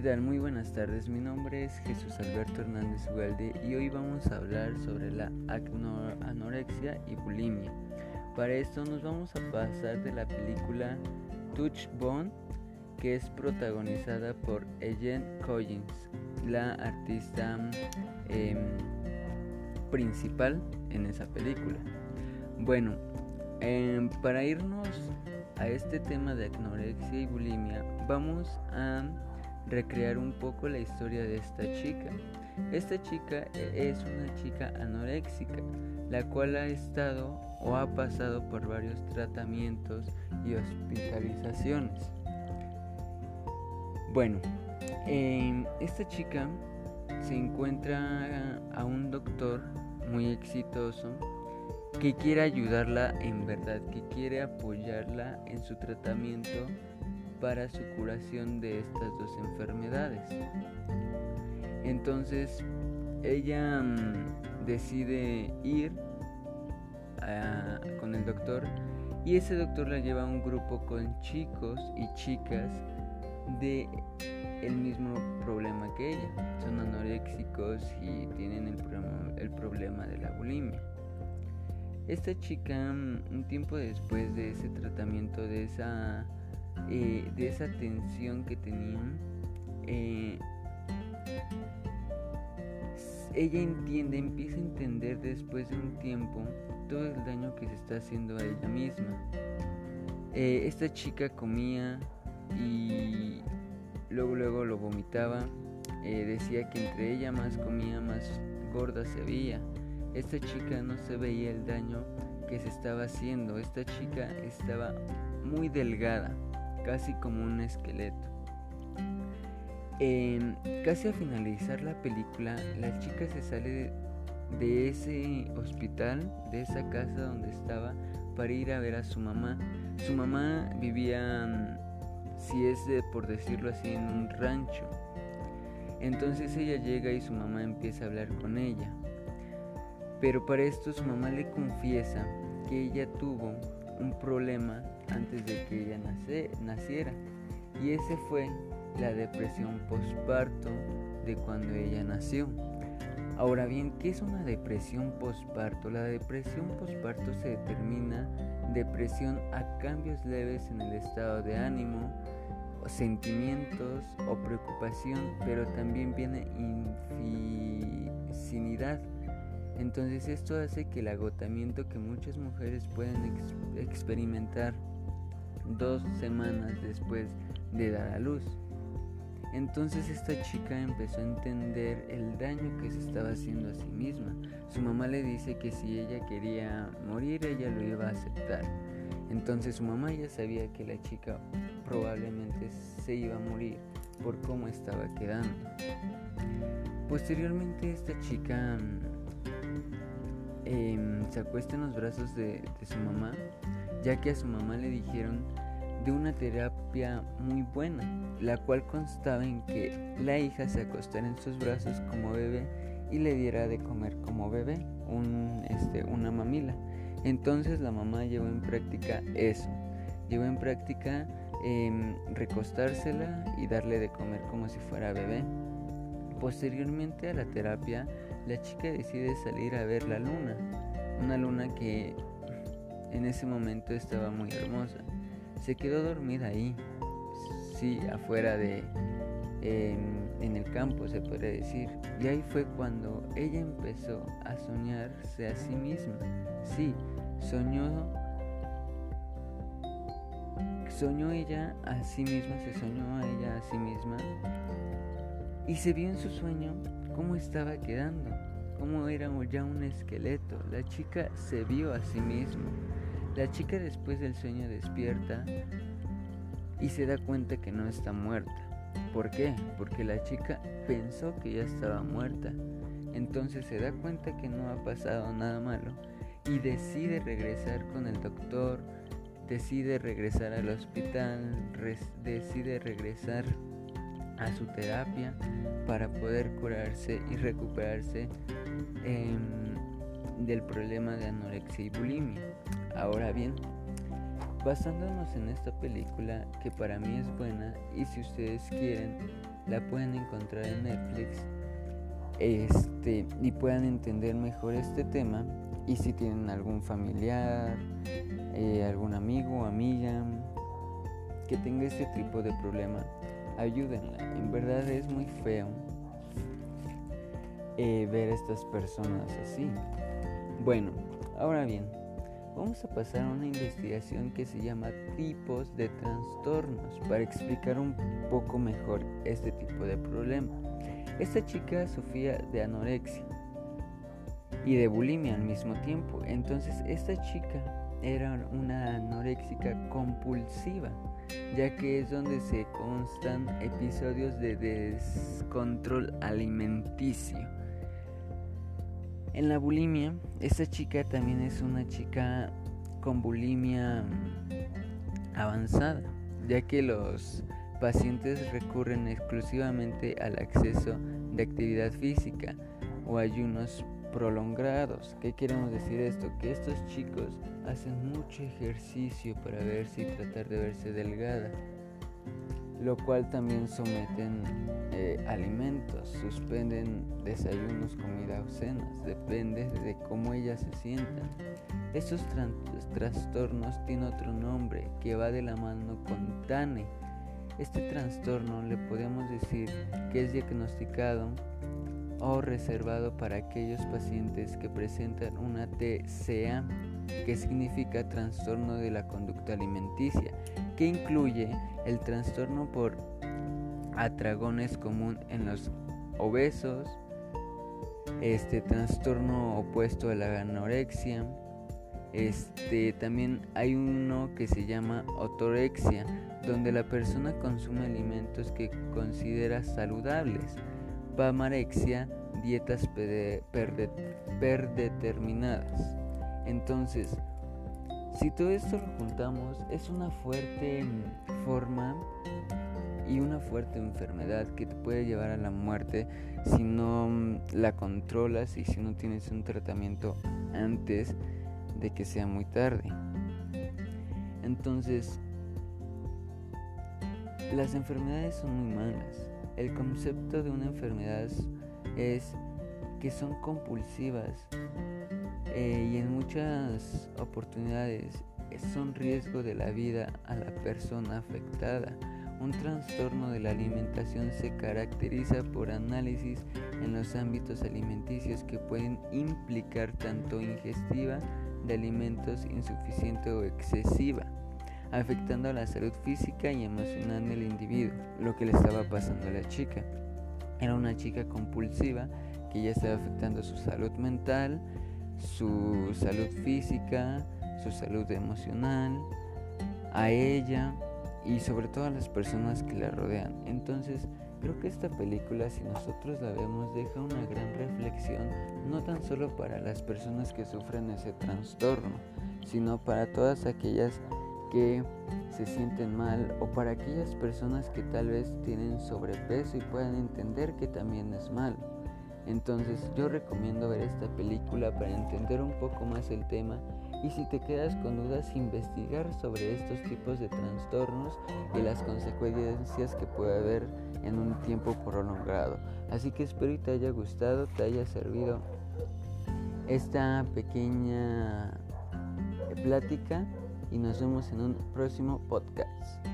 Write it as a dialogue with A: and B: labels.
A: ¿Qué? Muy buenas tardes. Mi nombre es Jesús Alberto Hernández Ugalde y hoy vamos a hablar sobre la anorexia y bulimia. Para esto nos vamos a pasar de la película Touch Bone, que es protagonizada por Ellen Collins, la artista em, principal en esa película. Bueno, em, para irnos a este tema de anorexia y bulimia, vamos a recrear un poco la historia de esta chica. Esta chica e, es una chica anoréxica, la cual ha estado o ha pasado por varios tratamientos y hospitalizaciones. Bueno, esta chica se encuentra a un doctor muy exitoso que quiere ayudarla en verdad, que quiere apoyarla en su tratamiento para su curación de estas dos enfermedades. Entonces ella mm, decide ir con el doctor y ese doctor la lleva a un grupo con chicos y chicas de el mismo problema que ella. Son anoréxicos y tienen el problema, el problema de la bulimia. Esta chica, mm, un tiempo después de ese tratamiento, de esa eh, de esa tensión que tenían, eh, ella entiende, empieza a entender después de un tiempo todo el daño que se está haciendo a ella misma. Eh, esta chica comía y luego luego lo vomitaba. decía que entre ella más comía, más gorda se veía. Esta chica no se veía el daño que se estaba haciendo. Esta chica estaba muy delgada casi como un esqueleto. casi al finalizar la película, la chica se sale de, ese hospital, de esa casa donde estaba, para ir a ver a su mamá. Su mamá vivía, si es por decirlo así, en un rancho. Entonces ella llega y su mamá empieza a hablar con ella. Pero para esto su mamá le confiesa que ella tuvo un problema antes de que ella naciera. Y ese fue la depresión postparto de cuando ella nació. Ahora bien, ¿qué es una depresión postparto? La depresión postparto se determina depresión a cambios leves en el estado de ánimo, sentimientos o preocupación, pero también viene infinidad entonces esto hace que el agotamiento que muchas mujeres pueden experimentar dos semanas después de dar a luz. Entonces esta chica empezó a entender el daño que se estaba haciendo a sí misma. Su mamá le dice que si ella quería morir, ella lo iba a aceptar. Entonces su mamá ya sabía que la chica probablemente se iba a morir por cómo estaba quedando. Posteriormente esta chica Em, se acuesta en los brazos de, su mamá, ya que a su mamá le dijeron de una terapia muy buena, la cual constaba en que la hija se acostara en sus brazos como bebé y le diera de comer como bebé, un, este, una mamila. Entonces la mamá llevó en práctica eso, llevó en práctica em, recostársela y darle de comer como si fuera bebé. Posteriormente a la terapia, la chica decide salir a ver la luna, una luna que en ese momento estaba muy hermosa. Se quedó dormida ahí, sí, afuera de, en el campo se puede decir. Y ahí fue cuando ella empezó a soñarse a sí misma. Sí, soñó, soñó ella a sí misma, se soñó a ella a sí misma y se vio en su sueño cómo estaba quedando, cómo era ya un esqueleto. La chica se vio a sí misma. La chica después del sueño despierta y se da cuenta que no está muerta. ¿Por qué? Porque la chica pensó que ya estaba muerta. Entonces se da cuenta que no ha pasado nada malo y decide regresar con el doctor, decide regresar al hospital, decide regresar a su terapia para poder curarse y recuperarse em, del problema de anorexia y bulimia. Ahora bien, basándonos en esta película que para mí es buena y si ustedes quieren la pueden encontrar en Netflix este, y puedan entender mejor este tema y si tienen algún familiar, eh, algún amigo o amiga que tenga este tipo de problema, ayúdenla. En verdad es muy feo eh, ver a estas personas así. Bueno, ahora bien, vamos a pasar a una investigación que se llama tipos de trastornos para explicar un poco mejor este tipo de problema. Esta chica sufría de anorexia y de bulimia al mismo tiempo. Entonces esta chica era una anoréxica compulsiva, ya que es donde se constan episodios de descontrol alimenticio. En la bulimia, esta chica también es una chica con bulimia avanzada, ya que los pacientes recurren exclusivamente al acceso de actividad física o ayunos prolongados. ¿Qué queremos decir esto? Que estos chicos hacen mucho ejercicio para verse y tratar de verse delgada, lo cual también someten eh, alimentos, suspenden desayunos, comida o cenas, depende de cómo ellas se sientan. Estos trastornos tienen otro nombre que va de la mano con TANE este trastorno le podemos decir que es diagnosticado o reservado para aquellos pacientes que presentan una TCA, que significa trastorno de la conducta alimenticia, que incluye el trastorno por atragones común en los obesos, este trastorno opuesto a la anorexia, este también hay uno que se llama otorexia, donde la persona consume alimentos que considera saludables. Pamarexia, dietas perdeterminadas. Entonces, si todo esto lo juntamos, es una fuerte forma y una fuerte enfermedad que te puede llevar a la muerte si no mm, la controlas y si no tienes un tratamiento antes de que sea muy tarde. Entonces, las enfermedades son muy malas. El concepto de una enfermedad es que son compulsivas eh, y en muchas oportunidades son riesgo de la vida a la persona afectada. Un trastorno de la alimentación se caracteriza por análisis en los ámbitos alimenticios que pueden implicar tanto ingestiva de alimentos insuficiente o excesiva, afectando a la salud física y emocional del individuo, lo que le estaba pasando a la chica. Era una chica compulsiva que ya estaba afectando su salud mental, su salud física, su salud emocional, a ella y sobre todo a las personas que la rodean. Entonces, Creo que esta película, si nosotros la vemos, deja una gran reflexión, no tan solo para las personas que sufren ese trastorno, sino para todas aquellas que se sienten mal o para aquellas personas que tal vez tienen sobrepeso y puedan entender que también es mal. Entonces yo recomiendo ver esta película para entender un poco más el tema y si te quedas con dudas investigar sobre estos tipos de trastornos y las consecuencias que puede haber en un tiempo prolongado. Así que espero que te haya gustado, te haya servido esta pequeña plática y nos vemos en un próximo podcast.